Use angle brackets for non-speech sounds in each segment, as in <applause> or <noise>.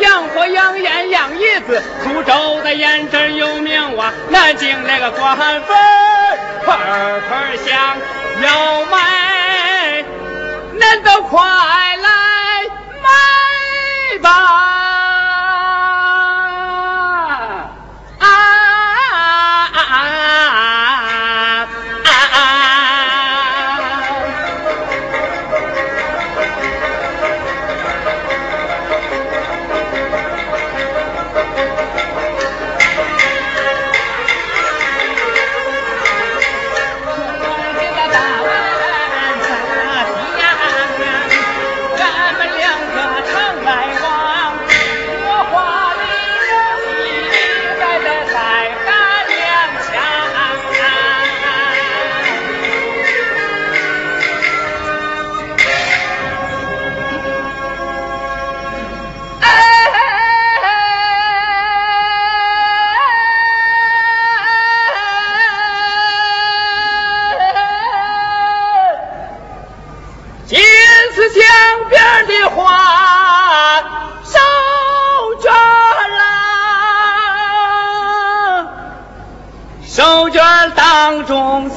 养活养眼养椅子，苏州的胭脂有名啊，南京那个官粉盆盆香要买，恁都快来买吧。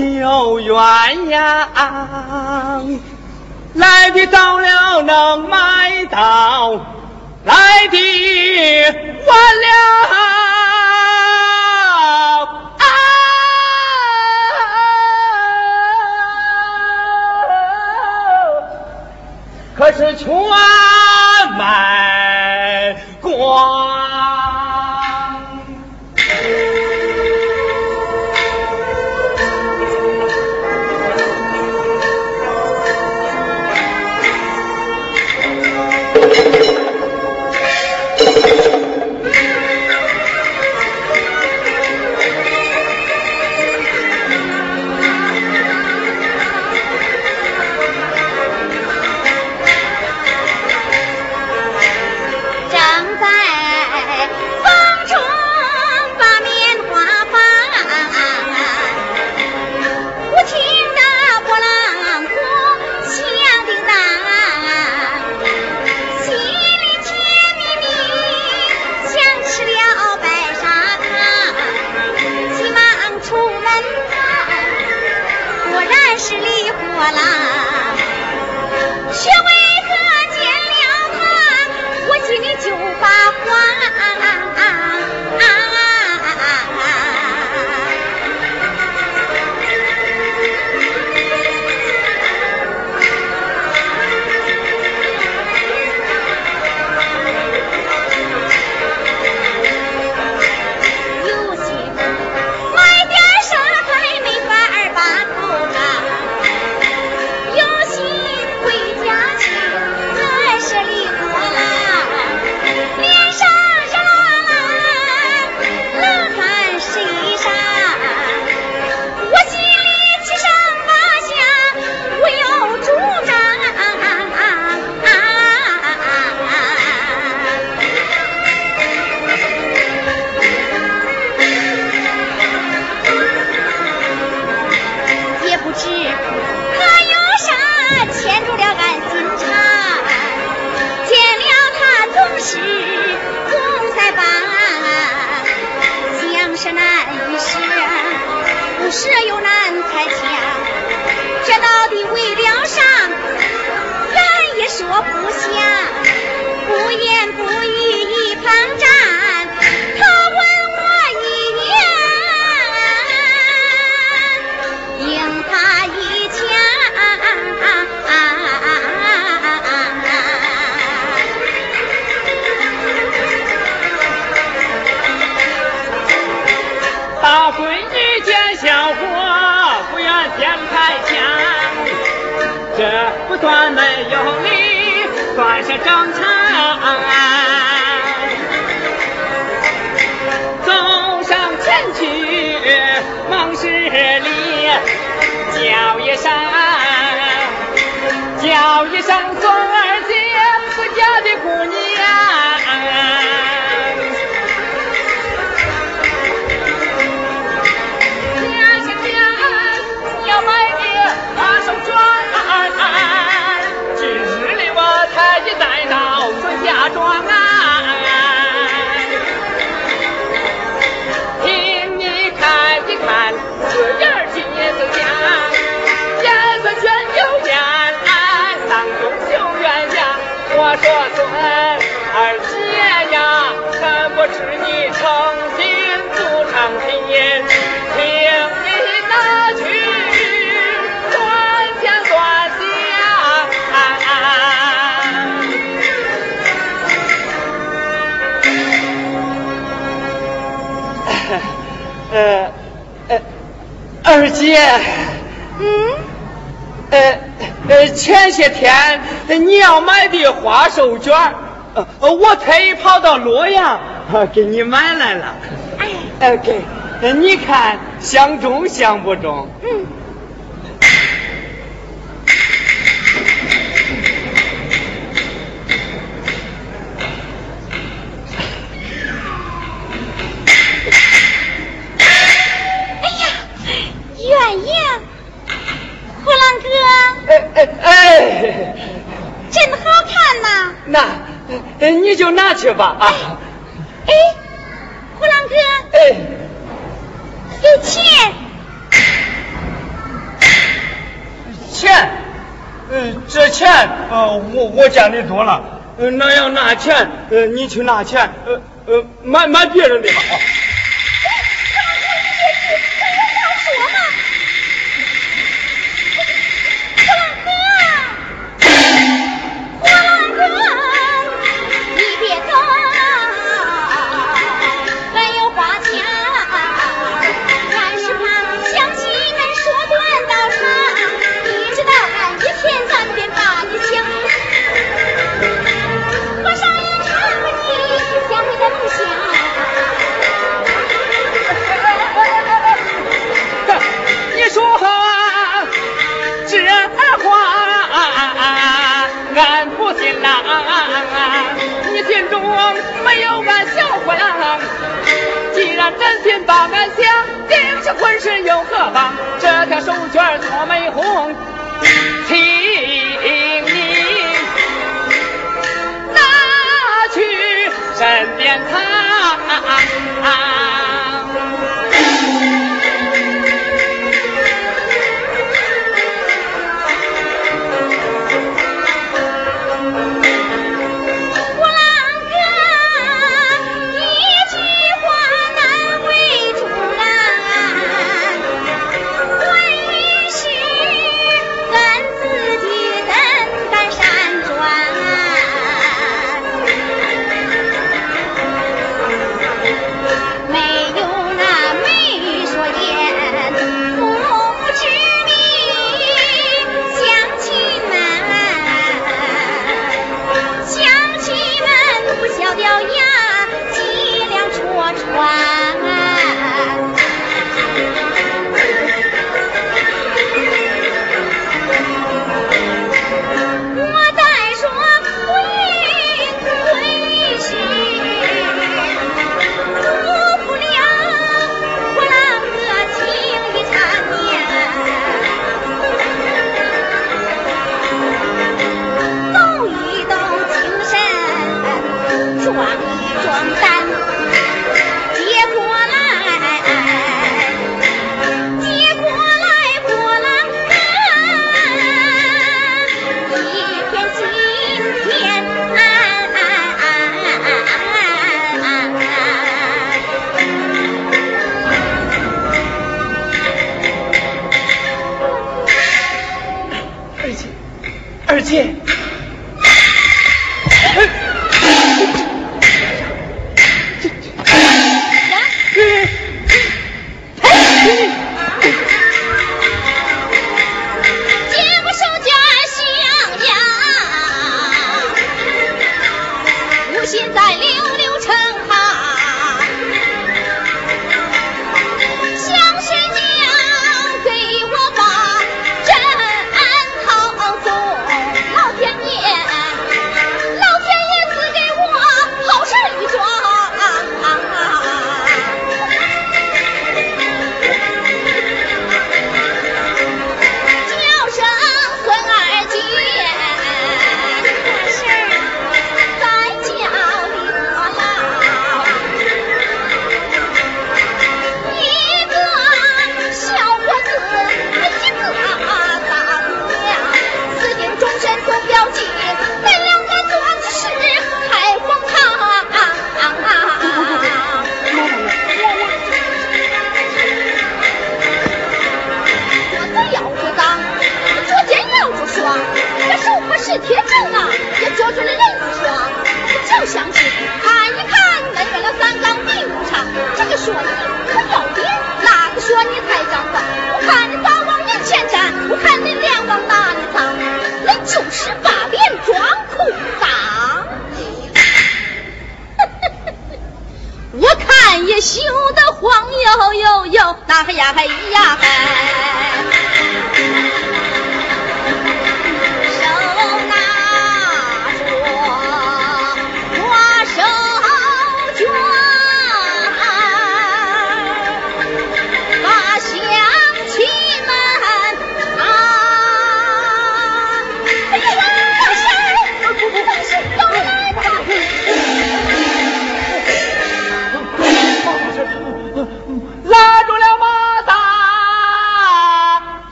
有缘呀，啊，来的早了能买到，来的晚了啊。可是全卖光。姐，嗯，呃呃，前些天你要买的花手绢，呃，我特意跑到洛阳给你买来了。哎，OK，你看相中相不中？嗯。那，你就拿去吧。啊！哎，胡狼哥，哎，给钱，钱，呃，这钱，呃，我我见的多了，呃，那要拿钱，呃，你去拿钱，呃呃，买买别人的吧啊。心郎，你心中没有俺小伙郎，既然真心把俺想，定是婚事又何妨？这条手绢多美红，请你拿去身边藏。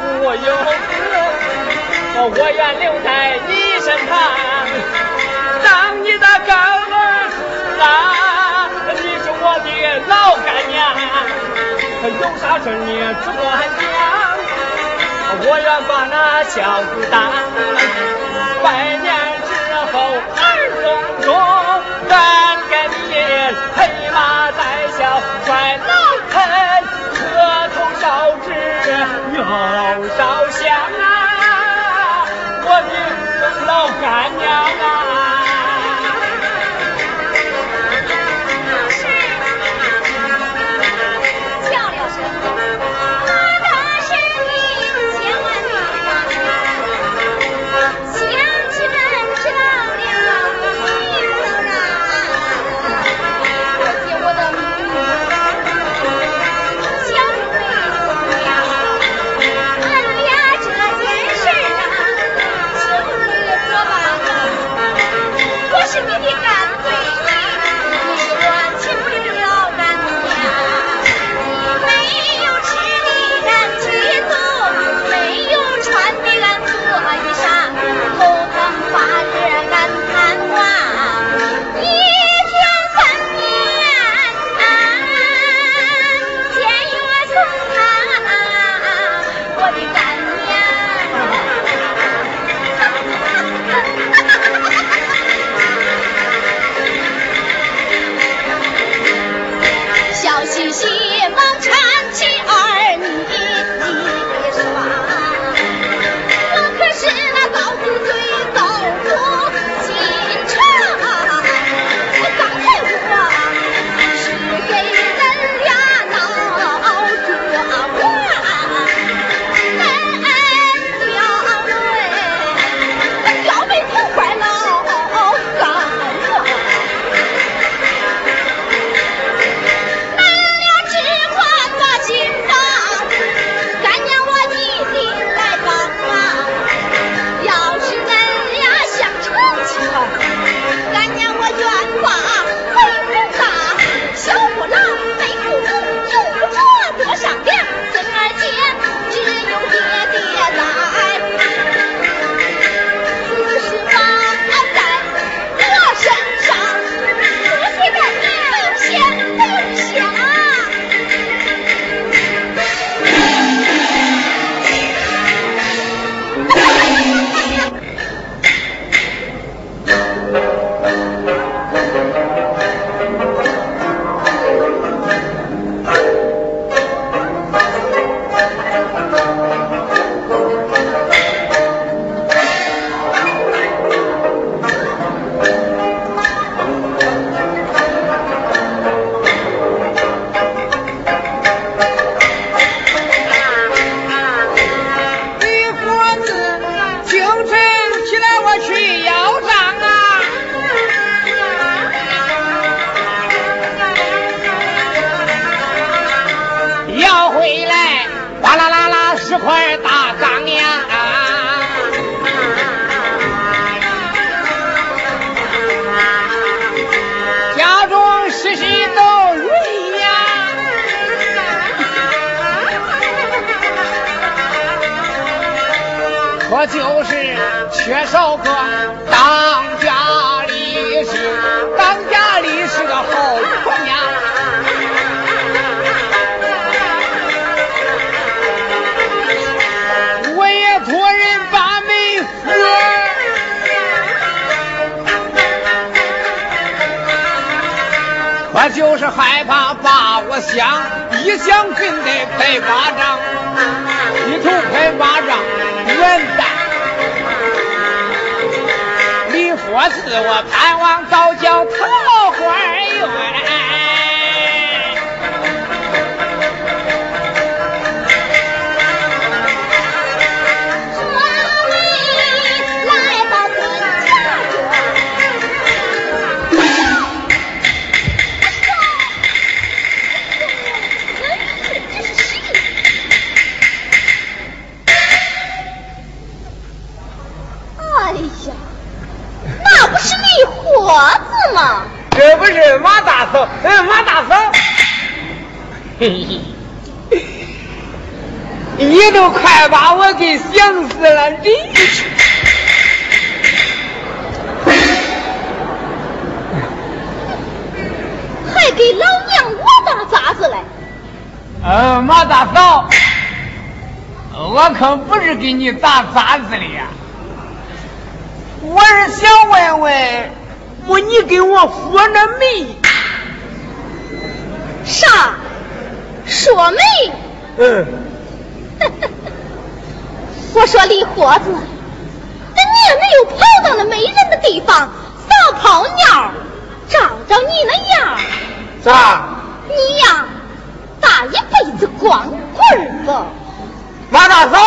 我有责我愿留在你身旁当你的干儿子啊你是我的老干娘有啥事你直管讲我愿把那孝子当百年之后儿孙中还给你黑马在孝摔老盆烧纸又烧香啊我的老干娘啊。就是害怕把我想，一想真得拍巴掌，一头拍巴掌，脸蛋！李佛寺我盼望早教堂是马大嫂，嗯，马大嫂，嘿嘿，你都快把我给想死了，你还给老娘我打杂子嘞？呃，马大嫂，我可不是给你打杂子的呀，我是想问问。我你给我说那媒？啥？说媒？嗯。<laughs> 我说李货子，那你也没有跑到那没人的地方撒泡尿，照照你那样。咋？你呀，大一辈子光棍子。马大嫂，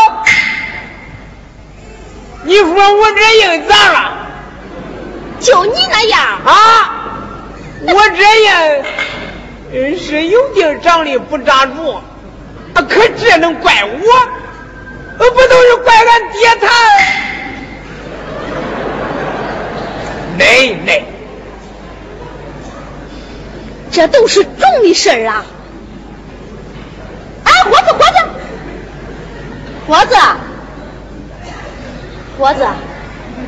你说我这人咋了？就你那样啊！我这样是有地长得不扎住，可这能怪我？不都是怪俺爹他？<laughs> 奶奶，这都是种的事儿啊！哎，伙子，伙子，伙子，伙子，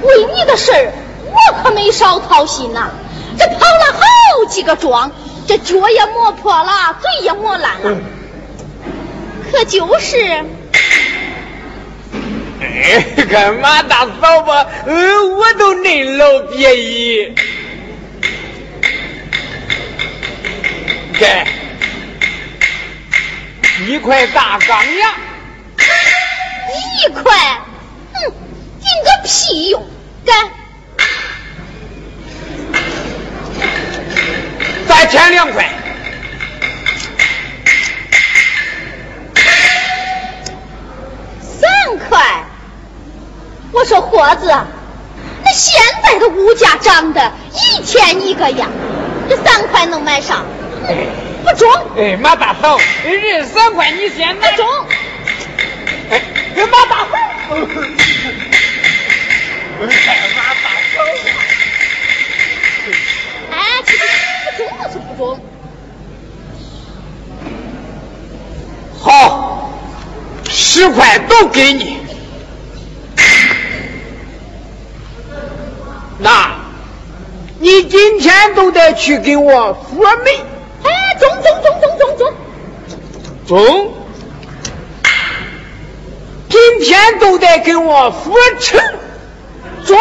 为你的事儿。我可没少操心呐，这跑了好几个庄，这脚也磨破了，嘴也磨烂了，可就是，哎，干嘛大嫂吧，呃，我都恁老别意，给一块大钢牙，一块，哼，顶个屁用，该。再添两块，三块。我说伙子，那现在的物价涨的一天一个样，这三块能买上？不中。哎，马大嫂，这三块你先买。中。哎，马大嫂。马大嫂。好，十块都给你。那，你今天都得去给我说媒。哎，中中中中中中。中。今天都得给我说成。中。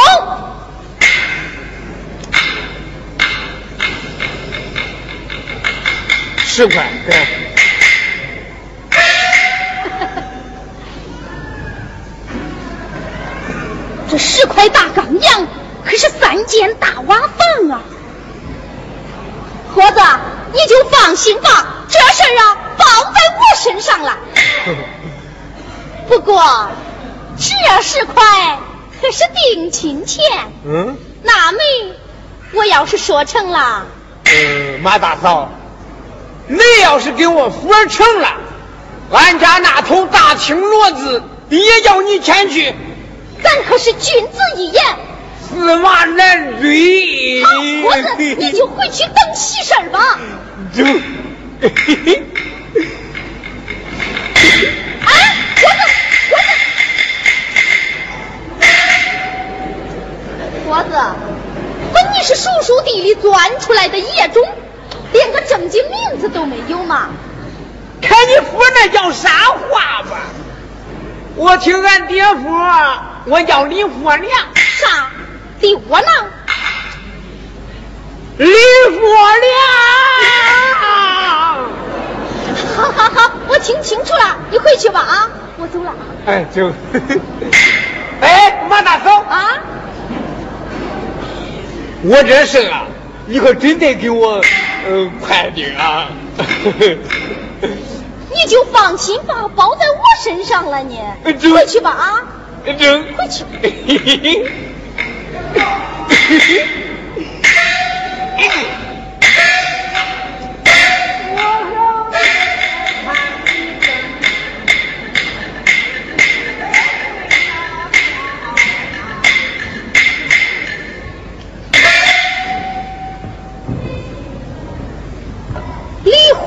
十块，给。<laughs> 这十块大钢洋可是三间大瓦房啊！伙子，你就放心吧，这事儿啊包在我身上了。<laughs> 不过这十块可是定亲钱。嗯。那没，我要是说成了。呃，马大嫂。你要是给我说成了，俺家那头大青骡子也要你前去。咱可是君子一言，驷马难追。<laughs> 好，婆子，你就回去等喜事吧。走。哎，婆子，婆子，婆子，本你是叔叔地里钻出来的野种，连个正经名字都没有吗？看你说那叫啥话吧？我听俺爹说，我叫李货良。啥？李窝囊？李货良！好好好，我听清楚了，你回去吧啊，我走了。哎，就。哎，马大嫂啊！我这是啊，你可真得给我呃判定啊。<laughs> 你就放心吧，包在我身上了你。回去吧啊。扔。回去。李 <laughs>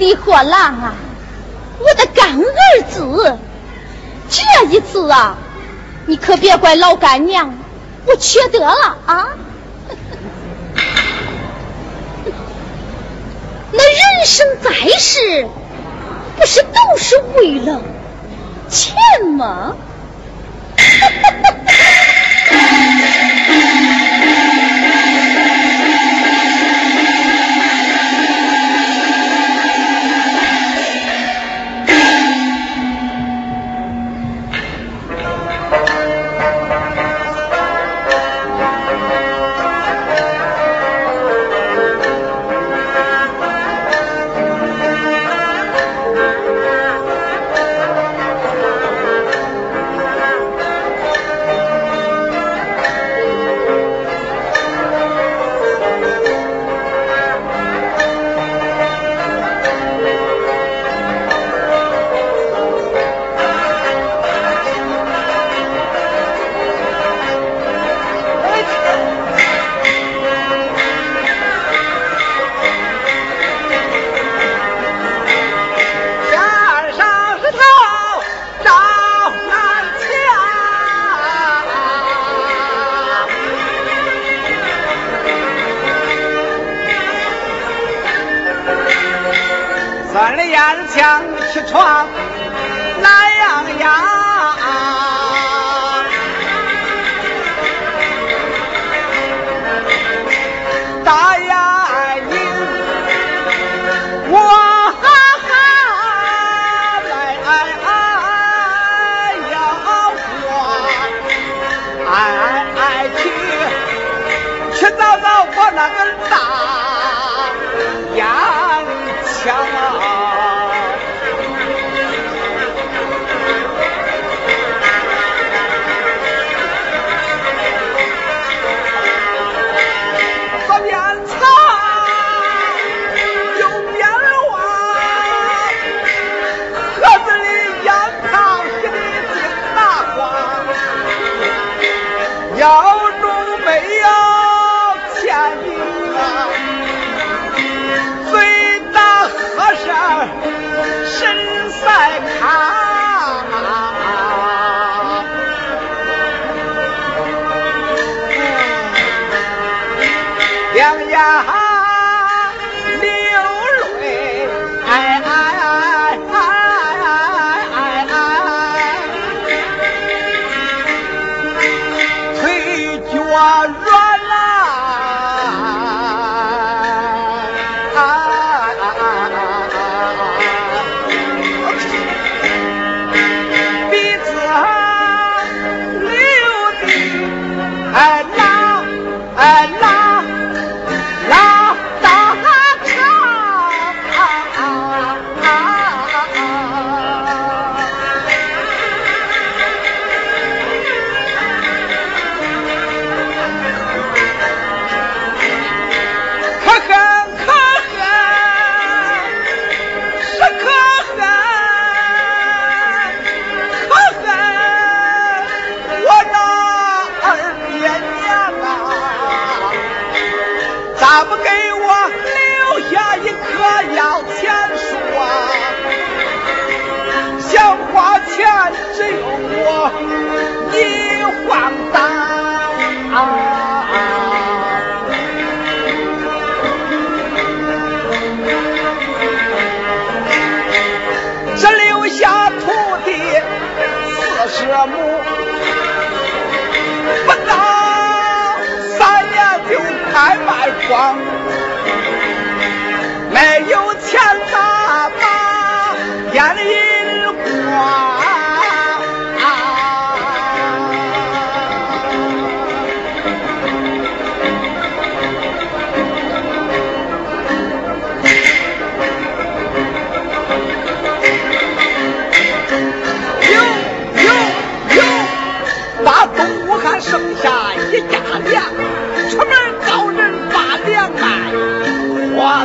李火郎啊，我的干儿子，这一次啊，你可别怪老干娘，我缺德了啊！<laughs> 那人生在世，不是都是为了钱吗？床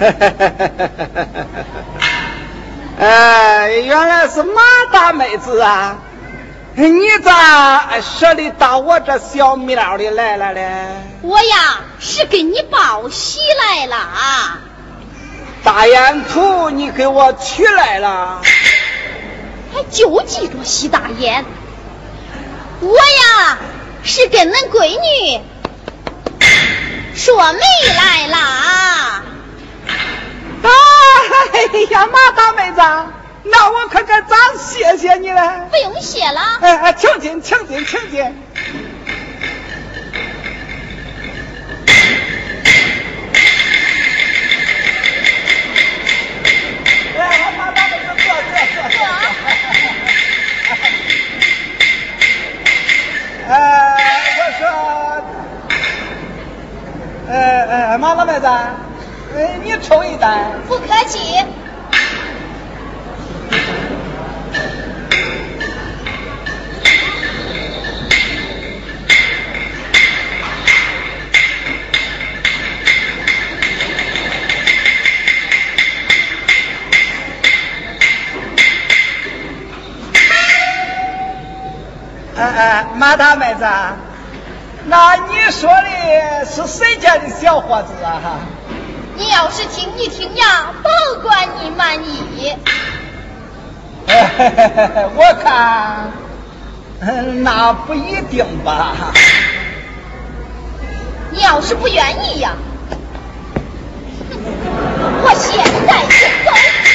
<laughs> 哎，原来是马大妹子啊！你咋舍得到我这小庙里来了嘞？我呀，是给你报喜来了啊！大烟土，你给我取来了？<laughs> 还就记着吸大烟。我呀，是跟恁闺女说媒来了。哎呀，马大妹子，那我可该咋谢谢你了？不用谢了。哎哎，请进，请进，请进。哎，马大妹子，坐坐坐坐。哎，我说，哎哎，马大妹子。哎，你抽一单。不客气。哎哎，马大妹子，那你说的是谁家的小伙子啊？你要是听一听呀，保管你满意。<laughs> 我看，那不一定吧。你要是不愿意呀，<laughs> 我现在就走。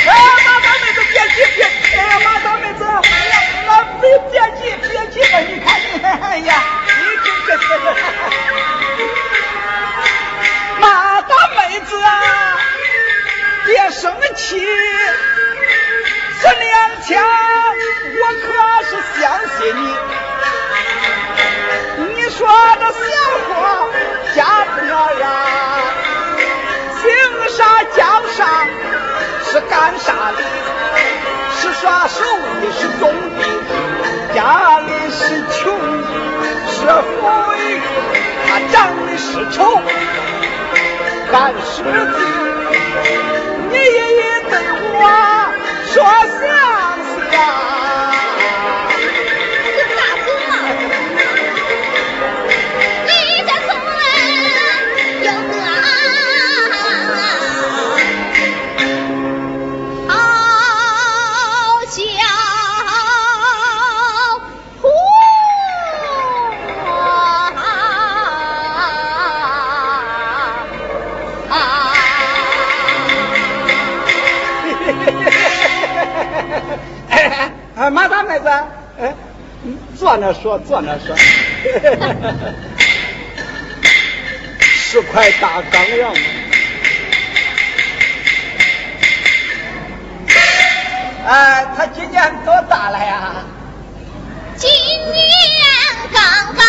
哎呀，马大妹子别急别，哎呀，马大妹子，哎呀，那别别急别急吧，你看你，哎呀，你听这这。孩子啊别生气。这两天我可是相信你。你说这小伙儿不破呀姓啥叫啥是干啥的？是耍手艺是种地家里是穷是富裕他长得是丑。干实的，你爷爷对我说详细马大妹子，哎，坐那说，坐那说，十块大钢样。哎，他今年多大了呀？今年刚刚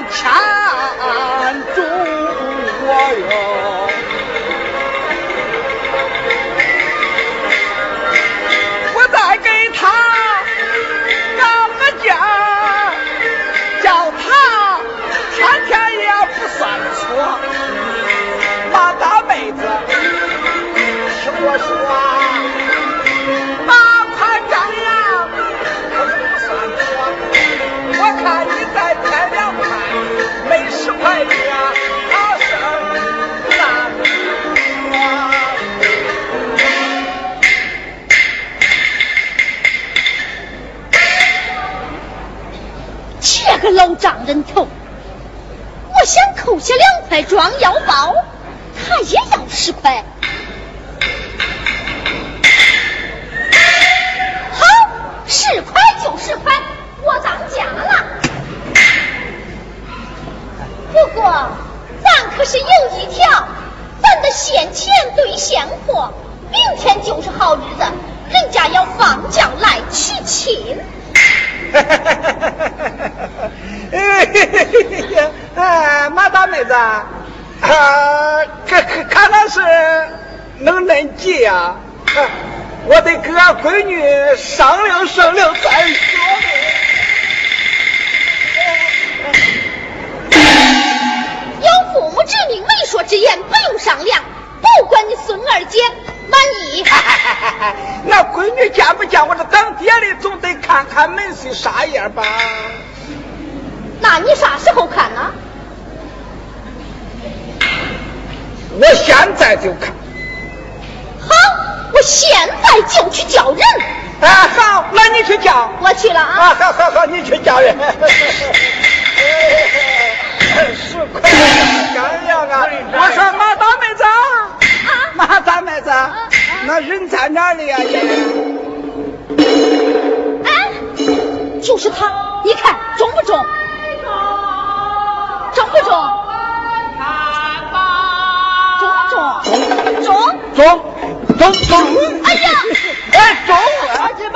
我人头。我想扣下两块装腰包，他也要十块。好，十块就十块，我当家了。不过，咱可是有一条，咱得现钱兑现货，明天就是好日子，人家要放假来娶亲。<laughs> <laughs> 哎，马大妹子，啊，看看看来是能恁急呀！我得跟俺闺女商量商量再说。有父母之命，媒妁之言，不用商量。不管你孙二姐满意。那闺女见不见我这当爹的，总得看看门婿啥样吧？那你啥时候看呢？我现在就看。好，我现在就去叫人。啊，好，那你去叫。我去了啊。啊，好好好，你去叫人。十块干粮啊！我说马大妹子，马大妹子，那人在哪里呀？哎，就是他，你看中不中？中不中？中不中？中中中中！哎呀，哎，中！伙计们，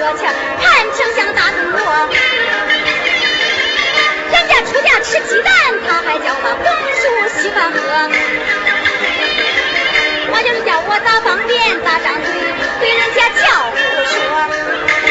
看城相大肚婆人家出嫁吃鸡蛋他还叫把红薯稀饭喝我就是叫我咋方便咋张嘴对人家叫胡说。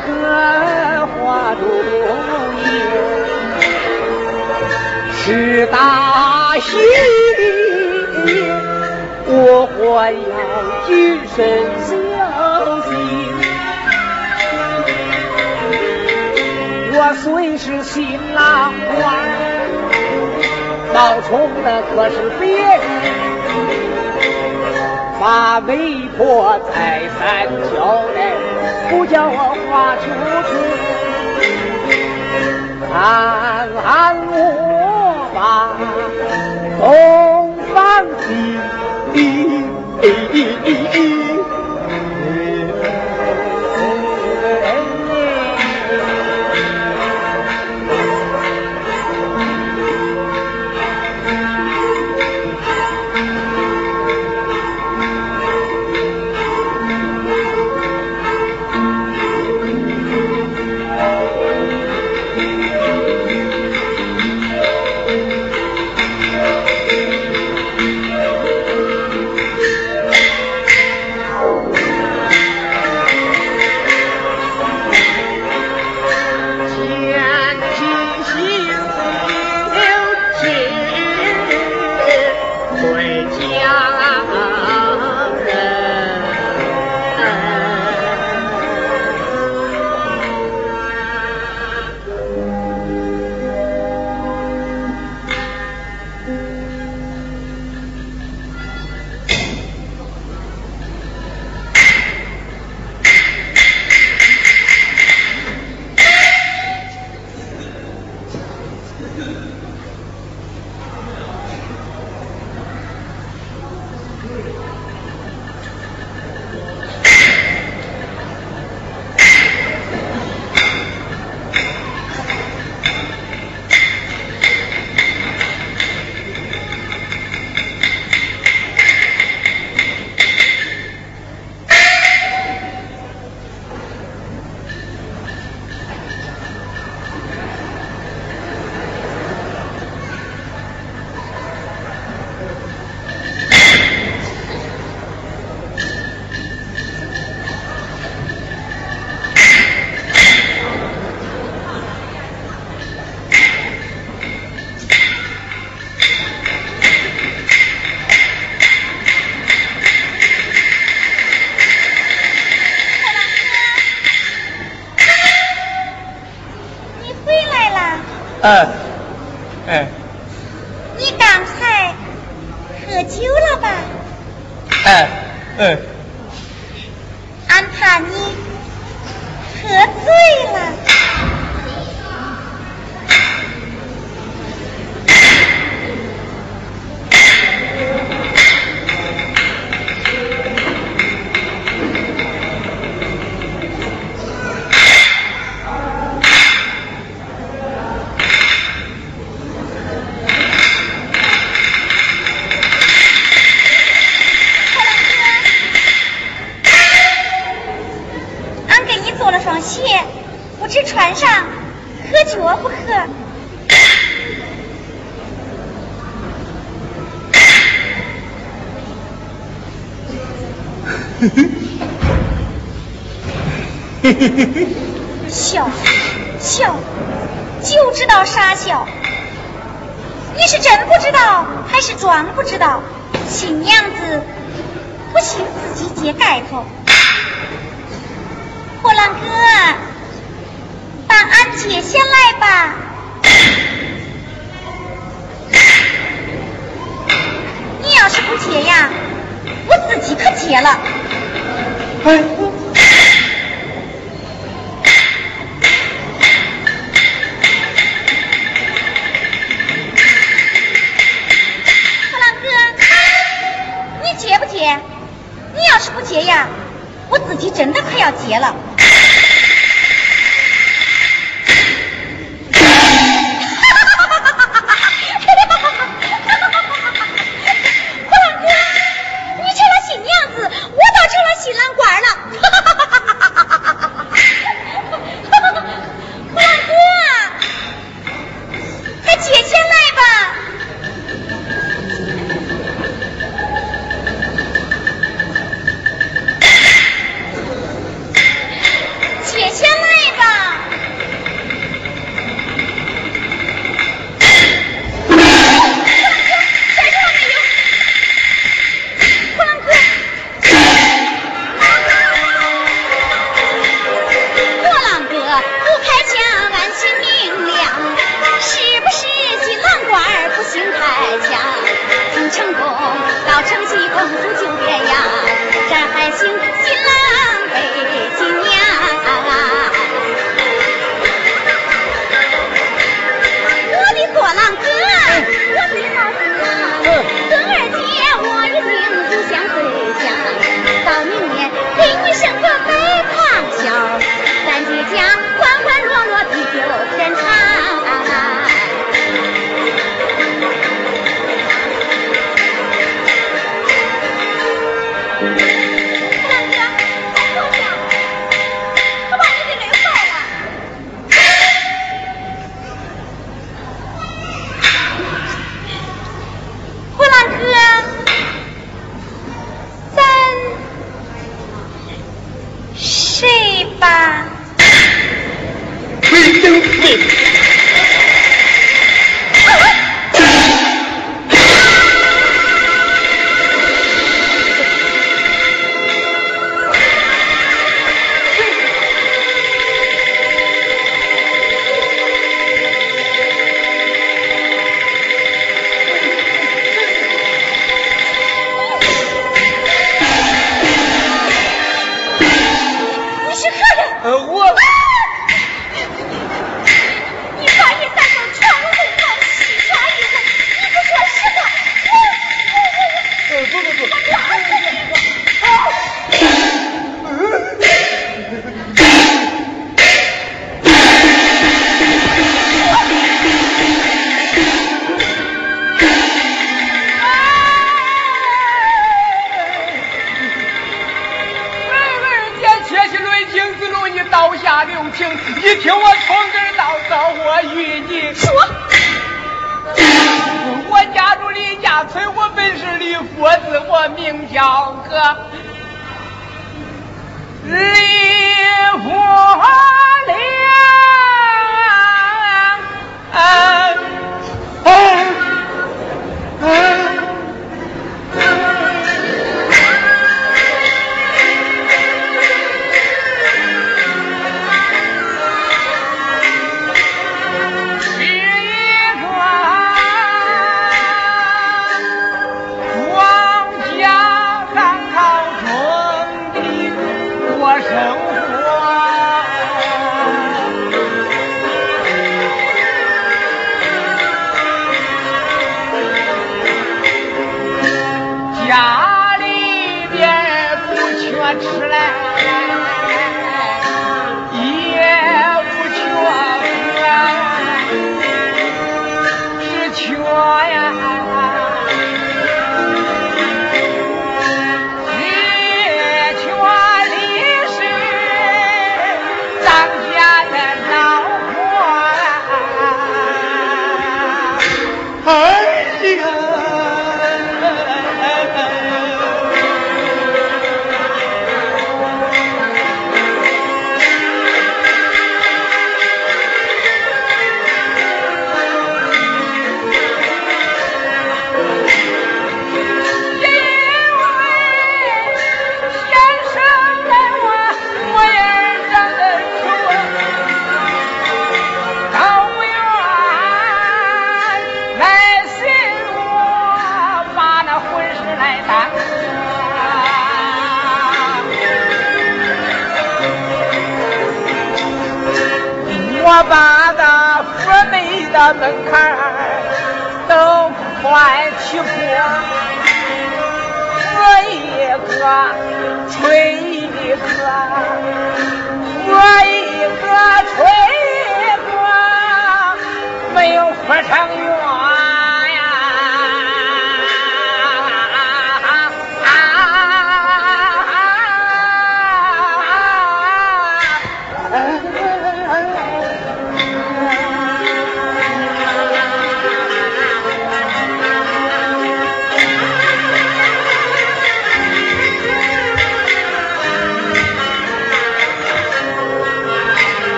个花烛夜是大喜，我还要谨慎小心。我虽是新郎官，冒充的可是别人。把媒婆再三交代，不叫我画出去，看看我吧，东方的。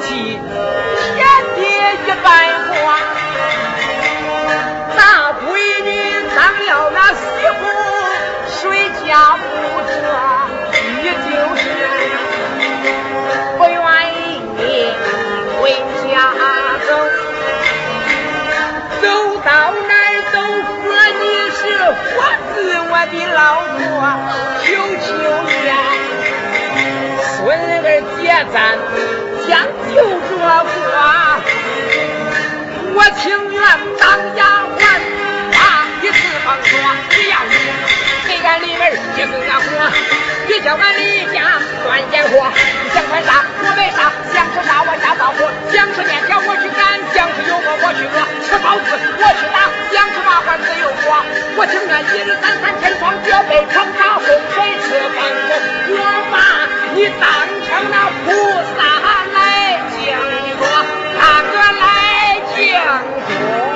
结夫妻，天地一般过。大闺女当了那媳妇，谁家不这？你就是不愿意回家走，走到哪儿都说你是我子，我的老婆，求求你，孙儿结咱我情愿当丫鬟，把一次方说，只要你给俺里边接跟俺活，别叫俺李家断烟火。想穿啥我买啥，想吃啥我家包火，想吃面条我去擀，想吃油馍我去饿，吃包子我去打，想吃麻花自由活。我情愿一日三餐天窗脚背盛茶洪水吃饭子，我把你当成那菩萨来敬